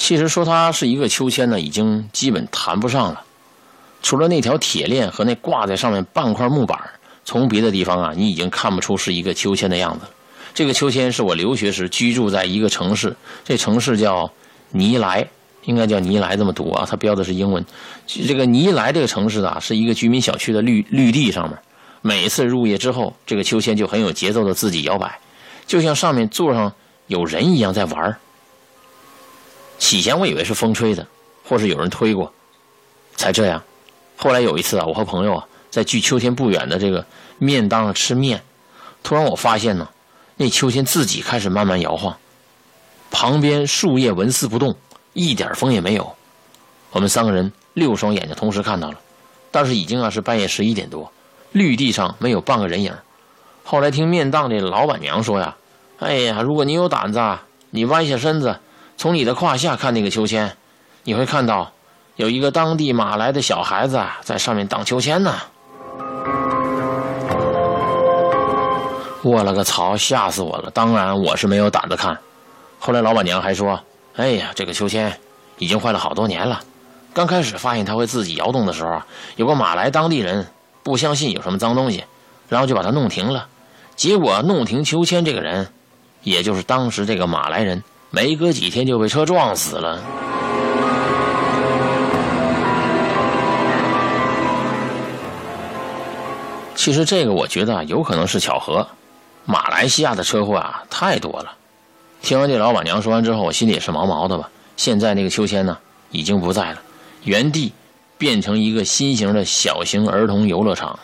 其实说它是一个秋千呢，已经基本谈不上了。除了那条铁链和那挂在上面半块木板，从别的地方啊，你已经看不出是一个秋千的样子。这个秋千是我留学时居住在一个城市，这城市叫尼莱，应该叫尼莱这么读啊，它标的是英文。这个尼莱这个城市啊，是一个居民小区的绿绿地上面。每次入夜之后，这个秋千就很有节奏的自己摇摆，就像上面坐上有人一样在玩起先我以为是风吹的，或是有人推过，才这样。后来有一次啊，我和朋友啊在距秋天不远的这个面档上吃面，突然我发现呢，那秋千自己开始慢慢摇晃，旁边树叶纹丝不动，一点风也没有。我们三个人六双眼睛同时看到了，但是已经啊是半夜十一点多。绿地上没有半个人影。后来听面档的老板娘说呀：“哎呀，如果你有胆子，啊，你弯下身子，从你的胯下看那个秋千，你会看到有一个当地马来的小孩子在上面荡秋千呢。”我了个操，吓死我了！当然我是没有胆子看。后来老板娘还说：“哎呀，这个秋千已经坏了好多年了。刚开始发现它会自己摇动的时候，有个马来当地人。”不相信有什么脏东西，然后就把它弄停了。结果弄停秋千这个人，也就是当时这个马来人，没隔几天就被车撞死了。其实这个我觉得有可能是巧合。马来西亚的车祸啊太多了。听完这老板娘说完之后，我心里也是毛毛的吧。现在那个秋千呢，已经不在了，原地。变成一个新型的小型儿童游乐场。